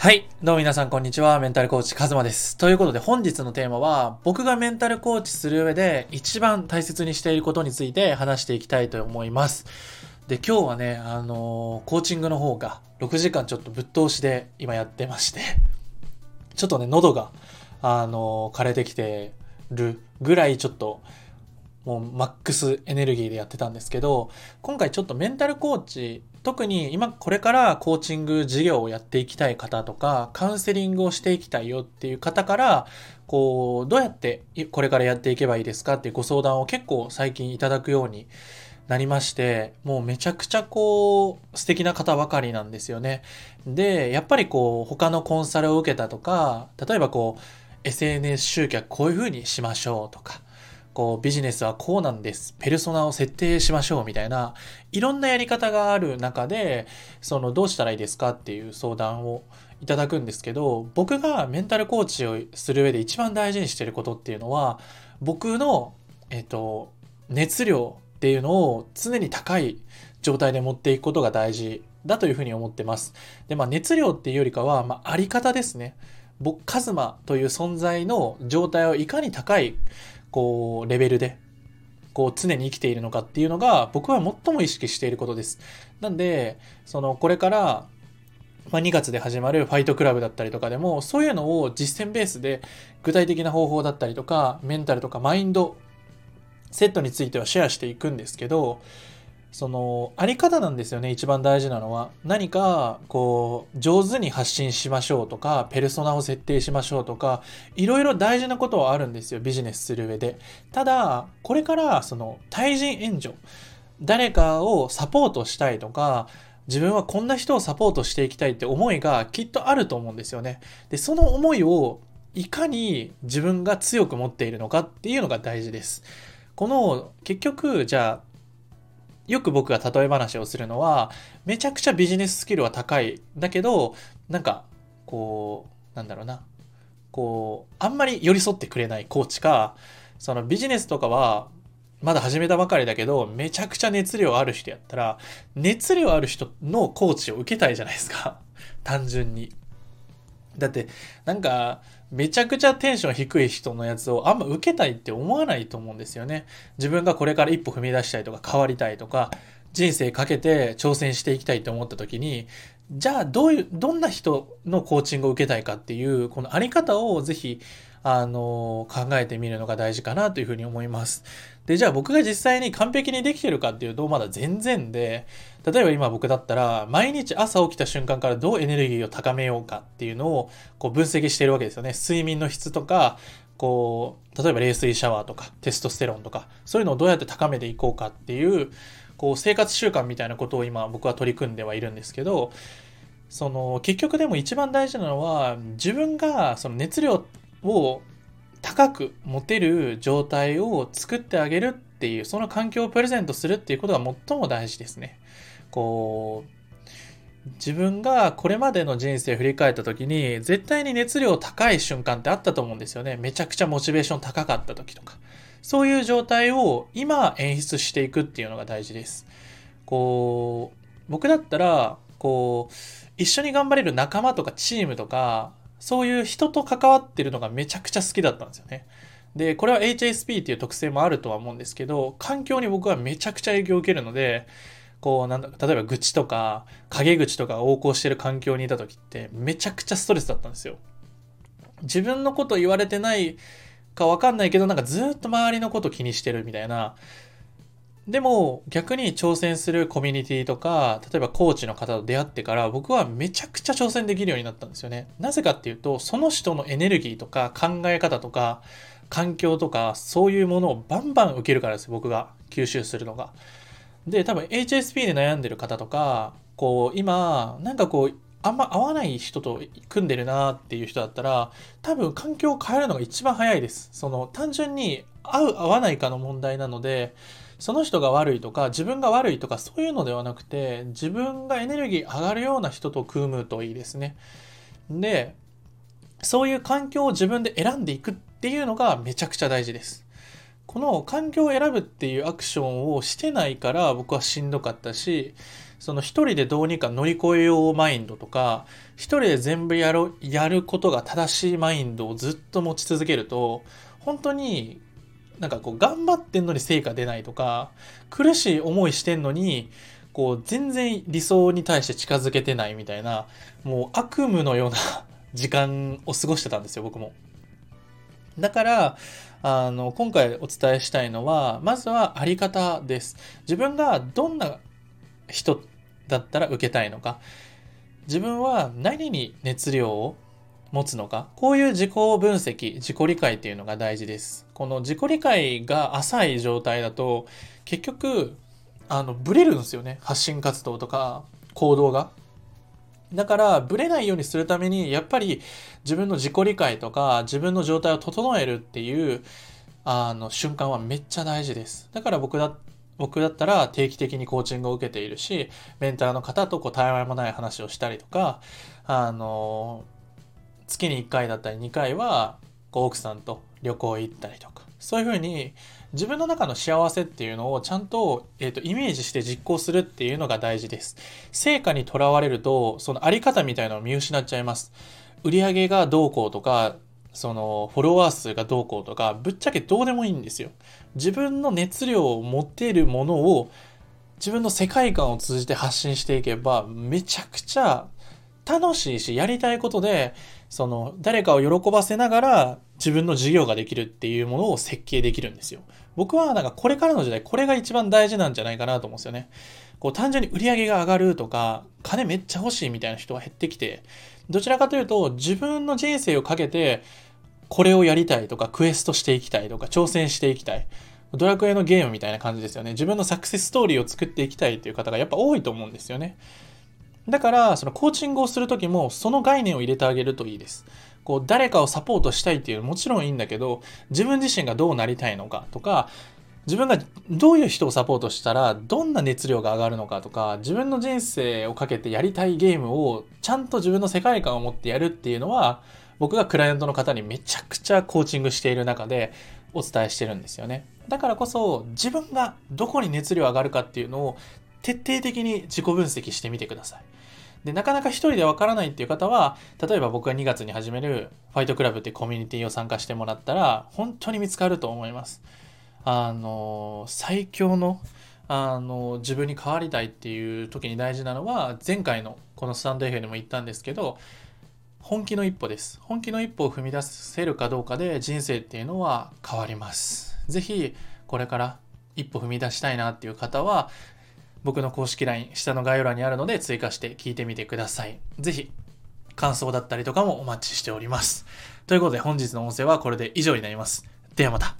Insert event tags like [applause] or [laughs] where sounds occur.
はい。どうも皆さん、こんにちは。メンタルコーチ、カズマです。ということで、本日のテーマは、僕がメンタルコーチする上で一番大切にしていることについて話していきたいと思います。で、今日はね、あのー、コーチングの方が6時間ちょっとぶっ通しで今やってまして、ちょっとね、喉が、あのー、枯れてきてるぐらいちょっと、もうマックスエネルギーでやってたんですけど、今回ちょっとメンタルコーチ、特に今これからコーチング事業をやっていきたい方とか、カウンセリングをしていきたいよっていう方から、こう、どうやってこれからやっていけばいいですかっていうご相談を結構最近いただくようになりまして、もうめちゃくちゃこう、素敵な方ばかりなんですよね。で、やっぱりこう、他のコンサルを受けたとか、例えばこう、SNS 集客こういう風にしましょうとか、こうビジネスはこうなんです。ペルソナを設定しましょうみたいな、いろんなやり方がある中で、そのどうしたらいいですかっていう相談をいただくんですけど、僕がメンタルコーチをする上で一番大事にしてることっていうのは、僕の、えっと、熱量っていうのを常に高い状態で持っていくことが大事だというふうに思ってます。で、まあ熱量っていうよりかは、まああり方ですね。僕、カズマという存在の状態をいかに高いこう、レベルで、こう、常に生きているのかっていうのが、僕は最も意識していることです。なんで、その、これから、まあ、2月で始まるファイトクラブだったりとかでも、そういうのを実践ベースで具体的な方法だったりとか、メンタルとかマインド、セットについてはシェアしていくんですけど、その、あり方なんですよね、一番大事なのは。何か、こう、上手に発信しましょうとか、ペルソナを設定しましょうとか、いろいろ大事なことはあるんですよ、ビジネスする上で。ただ、これから、その、対人援助、誰かをサポートしたいとか、自分はこんな人をサポートしていきたいって思いがきっとあると思うんですよね。で、その思いをいかに自分が強く持っているのかっていうのが大事です。この、結局、じゃあ、よく僕が例え話をするのは、めちゃくちゃビジネススキルは高い。だけど、なんか、こう、なんだろうな。こう、あんまり寄り添ってくれないコーチか、そのビジネスとかは、まだ始めたばかりだけど、めちゃくちゃ熱量ある人やったら、熱量ある人のコーチを受けたいじゃないですか。単純に。だって、なんか、めちゃくちゃテンション低い人のやつをあんま受けたいって思わないと思うんですよね。自分がこれから一歩踏み出したいとか変わりたいとか、人生かけて挑戦していきたいと思った時に、じゃあどういう、どんな人のコーチングを受けたいかっていう、このあり方をぜひあの、考えてみるのが大事かなというふうに思います。で、じゃあ僕が実際に完璧にできてるかっていうと、まだ全然で、例えば今僕だったら、毎日朝起きた瞬間からどうエネルギーを高めようかっていうのを、こう分析してるわけですよね。睡眠の質とか、こう、例えば冷水シャワーとか、テストステロンとか、そういうのをどうやって高めていこうかっていう、こう、生活習慣みたいなことを今僕は取り組んではいるんですけど、その、結局でも一番大事なのは、自分がその熱量を高く持てる状態を作ってあげるっていう、その環境をプレゼントするっていうことが最も大事ですね。こう、自分がこれまでの人生を振り返った時に、絶対に熱量高い瞬間ってあったと思うんですよね。めちゃくちゃモチベーション高かった時とか。そういう状態を今演出していくっていうのが大事です。こう、僕だったら、こう、一緒に頑張れる仲間とかチームとか、そういう人と関わってるのがめちゃくちゃ好きだったんですよね。で、これは HSP っていう特性もあるとは思うんですけど、環境に僕はめちゃくちゃ影響を受けるので、こう、なんだ、例えば愚痴とか、陰口とか横行してる環境にいた時って、めちゃくちゃストレスだったんですよ。自分のこと言われてないかわかんないけど、なんかずっと周りのこと気にしてるみたいな、でも逆に挑戦するコミュニティとか、例えばコーチの方と出会ってから僕はめちゃくちゃ挑戦できるようになったんですよね。なぜかっていうと、その人のエネルギーとか考え方とか環境とかそういうものをバンバン受けるからです僕が吸収するのが。で、多分 HSP で悩んでる方とか、こう今、なんかこう、あんま合わない人と組んでるなっていう人だったら、多分環境を変えるのが一番早いです。その単純に合う合わないかの問題なので、その人が悪いとか、自分が悪いとか、そういうのではなくて、自分がエネルギー上がるような人と組むといいですね。で、そういう環境を自分で選んでいくっていうのがめちゃくちゃ大事です。この環境を選ぶっていうアクションをしてないから僕はしんどかったし、その一人でどうにか乗り越えようマインドとか、一人で全部やろ、やることが正しいマインドをずっと持ち続けると、本当になんかこう頑張ってんのに成果出ないとか、苦しい思いしてんのに、こう全然理想に対して近づけてないみたいな、もう悪夢のような [laughs] 時間を過ごしてたんですよ、僕も。だから、あの、今回お伝えしたいのは、まずはあり方です。自分がどんな人だったら受けたいのか。自分は何に熱量を持つのか。こういう自己分析、自己理解っていうのが大事です。この自己理解が浅い状態だと、結局、あの、ブレるんですよね。発信活動とか、行動が。だから、ブレないようにするために、やっぱり自分の自己理解とか、自分の状態を整えるっていう、あの、瞬間はめっちゃ大事です。だから僕だ、僕だったら定期的にコーチングを受けているし、メンターの方とこう、たわいもない話をしたりとか、あの、月に1回だったり2回は、こう奥さんと旅行行ったりとか、そういうふうに自分の中の幸せっていうのをちゃんと,、えーと、イメージして実行するっていうのが大事です。成果にとらわれると、そのあり方みたいなのを見失っちゃいます。売上がどうこうとか、そのフォロワー数がどうこうとか、ぶっちゃけどうでもいいんですよ。自分の熱量を持っているものを自分の世界観を通じて発信していけば、めちゃくちゃ楽しいし、やりたいことで、その、誰かを喜ばせながら自分の事業ができるっていうものを設計できるんですよ。僕はなんかこれからの時代、これが一番大事なんじゃないかなと思うんですよね。こう単純に売り上げが上がるとか、金めっちゃ欲しいみたいな人が減ってきて、どちらかというと自分の人生をかけて、これをやりたいとか、クエストしていきたいとか、挑戦していきたい。ドラクエのゲームみたいな感じですよね。自分のサクセスストーリーを作っていきたいっていう方がやっぱ多いと思うんですよね。だから、そのコーチングをするときも、その概念を入れてあげるといいです。こう、誰かをサポートしたいっていうのもちろんいいんだけど、自分自身がどうなりたいのかとか、自分がどういう人をサポートしたらどんな熱量が上がるのかとか自分の人生をかけてやりたいゲームをちゃんと自分の世界観を持ってやるっていうのは僕がクライアントの方にめちゃくちゃコーチングしている中でお伝えしてるんですよねだからこそ自分がどこに熱量上がるかっていうのを徹底的に自己分析してみてくださいで、なかなか一人でわからないっていう方は、例えば僕が2月に始めるファイトクラブっていうコミュニティを参加してもらったら、本当に見つかると思います。あの、最強の、あの、自分に変わりたいっていう時に大事なのは、前回のこのスタンド FM でも言ったんですけど、本気の一歩です。本気の一歩を踏み出せるかどうかで人生っていうのは変わります。是非、これから一歩踏み出したいなっていう方は、僕の公式 LINE 下の概要欄にあるので追加して聞いてみてください。是非感想だったりとかもお待ちしております。ということで本日の音声はこれで以上になります。ではまた。